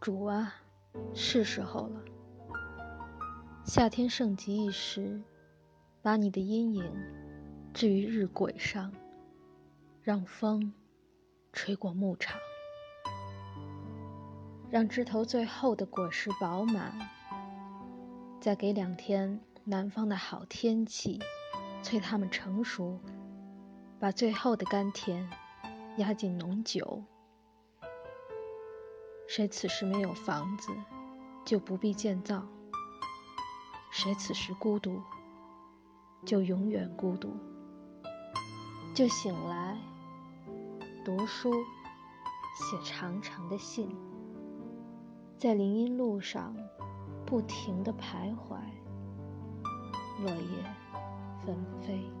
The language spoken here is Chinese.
主啊，是时候了。夏天盛极一时，把你的阴影置于日晷上，让风吹过牧场，让枝头最后的果实饱满，再给两天南方的好天气，催它们成熟，把最后的甘甜压进浓酒。谁此时没有房子，就不必建造；谁此时孤独，就永远孤独。就醒来，读书，写长长的信，在林荫路上不停地徘徊，落叶纷飞。